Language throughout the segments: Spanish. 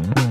Mm-hmm.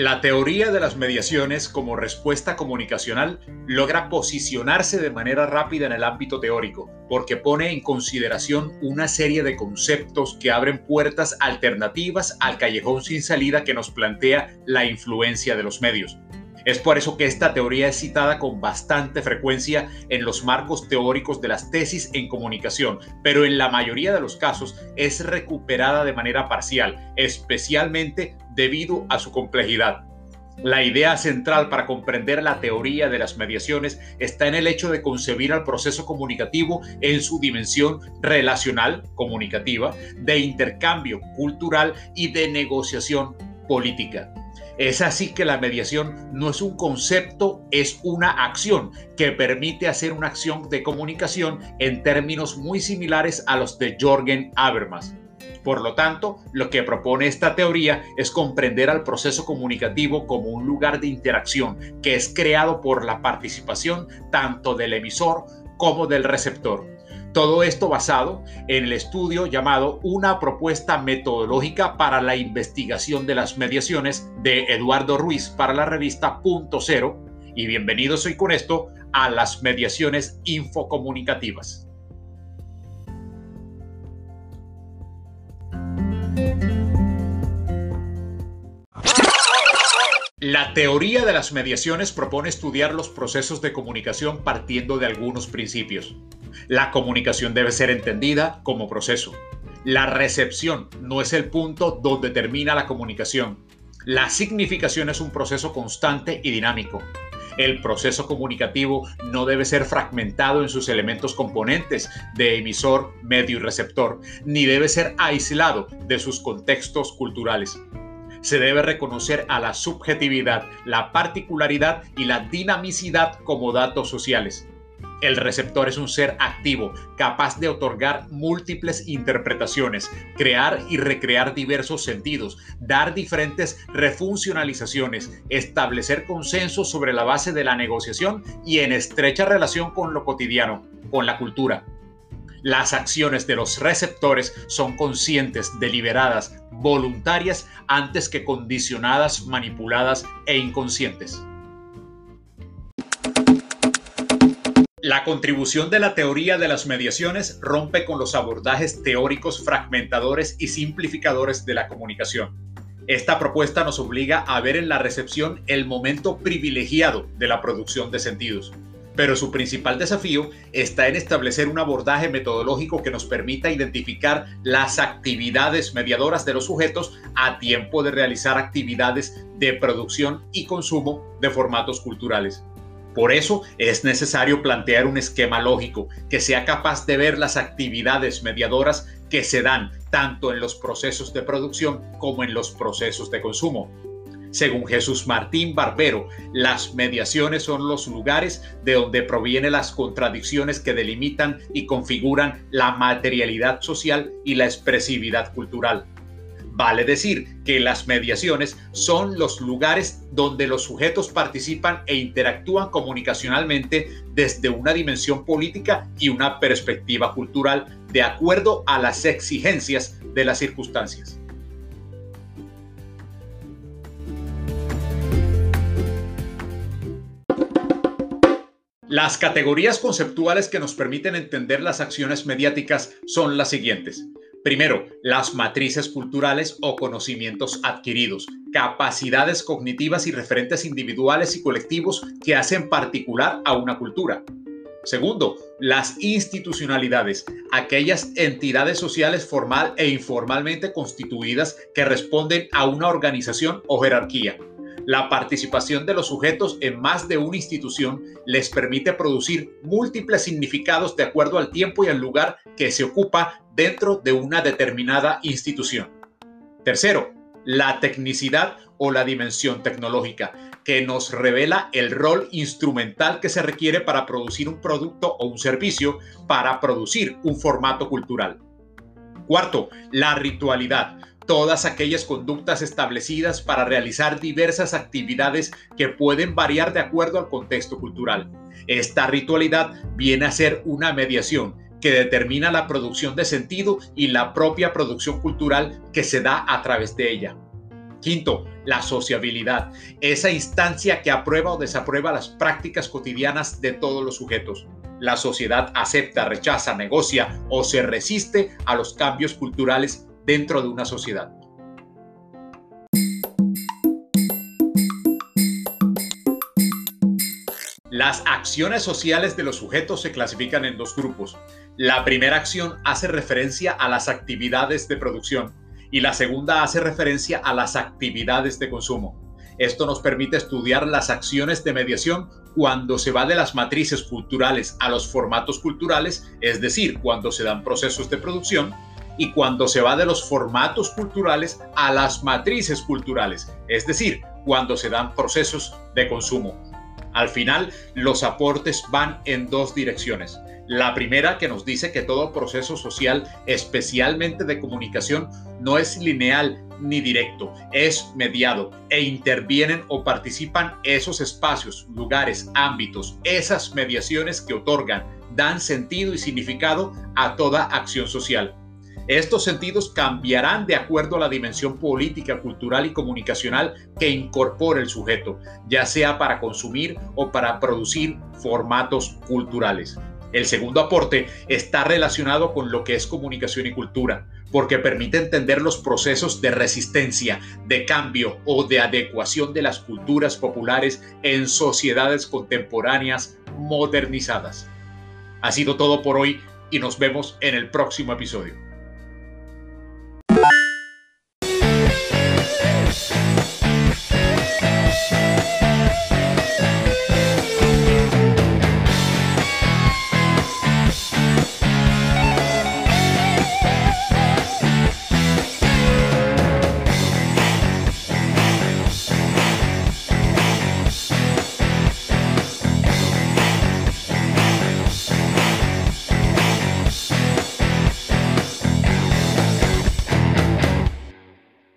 La teoría de las mediaciones como respuesta comunicacional logra posicionarse de manera rápida en el ámbito teórico, porque pone en consideración una serie de conceptos que abren puertas alternativas al callejón sin salida que nos plantea la influencia de los medios. Es por eso que esta teoría es citada con bastante frecuencia en los marcos teóricos de las tesis en comunicación, pero en la mayoría de los casos es recuperada de manera parcial, especialmente debido a su complejidad. La idea central para comprender la teoría de las mediaciones está en el hecho de concebir al proceso comunicativo en su dimensión relacional, comunicativa, de intercambio cultural y de negociación política. Es así que la mediación no es un concepto, es una acción que permite hacer una acción de comunicación en términos muy similares a los de Jorgen Habermas. Por lo tanto, lo que propone esta teoría es comprender al proceso comunicativo como un lugar de interacción que es creado por la participación tanto del emisor como del receptor. Todo esto basado en el estudio llamado Una propuesta metodológica para la investigación de las mediaciones de Eduardo Ruiz para la revista Punto Cero. Y bienvenidos hoy con esto a las mediaciones infocomunicativas. La teoría de las mediaciones propone estudiar los procesos de comunicación partiendo de algunos principios. La comunicación debe ser entendida como proceso. La recepción no es el punto donde termina la comunicación. La significación es un proceso constante y dinámico. El proceso comunicativo no debe ser fragmentado en sus elementos componentes de emisor, medio y receptor, ni debe ser aislado de sus contextos culturales se debe reconocer a la subjetividad, la particularidad y la dinamicidad como datos sociales. El receptor es un ser activo, capaz de otorgar múltiples interpretaciones, crear y recrear diversos sentidos, dar diferentes refuncionalizaciones, establecer consensos sobre la base de la negociación y en estrecha relación con lo cotidiano, con la cultura. Las acciones de los receptores son conscientes, deliberadas, voluntarias, antes que condicionadas, manipuladas e inconscientes. La contribución de la teoría de las mediaciones rompe con los abordajes teóricos fragmentadores y simplificadores de la comunicación. Esta propuesta nos obliga a ver en la recepción el momento privilegiado de la producción de sentidos pero su principal desafío está en establecer un abordaje metodológico que nos permita identificar las actividades mediadoras de los sujetos a tiempo de realizar actividades de producción y consumo de formatos culturales. Por eso es necesario plantear un esquema lógico que sea capaz de ver las actividades mediadoras que se dan tanto en los procesos de producción como en los procesos de consumo. Según Jesús Martín Barbero, las mediaciones son los lugares de donde provienen las contradicciones que delimitan y configuran la materialidad social y la expresividad cultural. Vale decir que las mediaciones son los lugares donde los sujetos participan e interactúan comunicacionalmente desde una dimensión política y una perspectiva cultural de acuerdo a las exigencias de las circunstancias. Las categorías conceptuales que nos permiten entender las acciones mediáticas son las siguientes. Primero, las matrices culturales o conocimientos adquiridos, capacidades cognitivas y referentes individuales y colectivos que hacen particular a una cultura. Segundo, las institucionalidades, aquellas entidades sociales formal e informalmente constituidas que responden a una organización o jerarquía. La participación de los sujetos en más de una institución les permite producir múltiples significados de acuerdo al tiempo y al lugar que se ocupa dentro de una determinada institución. Tercero, la tecnicidad o la dimensión tecnológica, que nos revela el rol instrumental que se requiere para producir un producto o un servicio, para producir un formato cultural. Cuarto, la ritualidad, todas aquellas conductas establecidas para realizar diversas actividades que pueden variar de acuerdo al contexto cultural. Esta ritualidad viene a ser una mediación que determina la producción de sentido y la propia producción cultural que se da a través de ella. Quinto, la sociabilidad, esa instancia que aprueba o desaprueba las prácticas cotidianas de todos los sujetos. La sociedad acepta, rechaza, negocia o se resiste a los cambios culturales dentro de una sociedad. Las acciones sociales de los sujetos se clasifican en dos grupos. La primera acción hace referencia a las actividades de producción y la segunda hace referencia a las actividades de consumo. Esto nos permite estudiar las acciones de mediación cuando se va de las matrices culturales a los formatos culturales, es decir, cuando se dan procesos de producción, y cuando se va de los formatos culturales a las matrices culturales, es decir, cuando se dan procesos de consumo. Al final, los aportes van en dos direcciones. La primera que nos dice que todo proceso social, especialmente de comunicación, no es lineal ni directo, es mediado e intervienen o participan esos espacios, lugares, ámbitos, esas mediaciones que otorgan, dan sentido y significado a toda acción social. Estos sentidos cambiarán de acuerdo a la dimensión política, cultural y comunicacional que incorpore el sujeto, ya sea para consumir o para producir formatos culturales. El segundo aporte está relacionado con lo que es comunicación y cultura, porque permite entender los procesos de resistencia, de cambio o de adecuación de las culturas populares en sociedades contemporáneas modernizadas. Ha sido todo por hoy y nos vemos en el próximo episodio.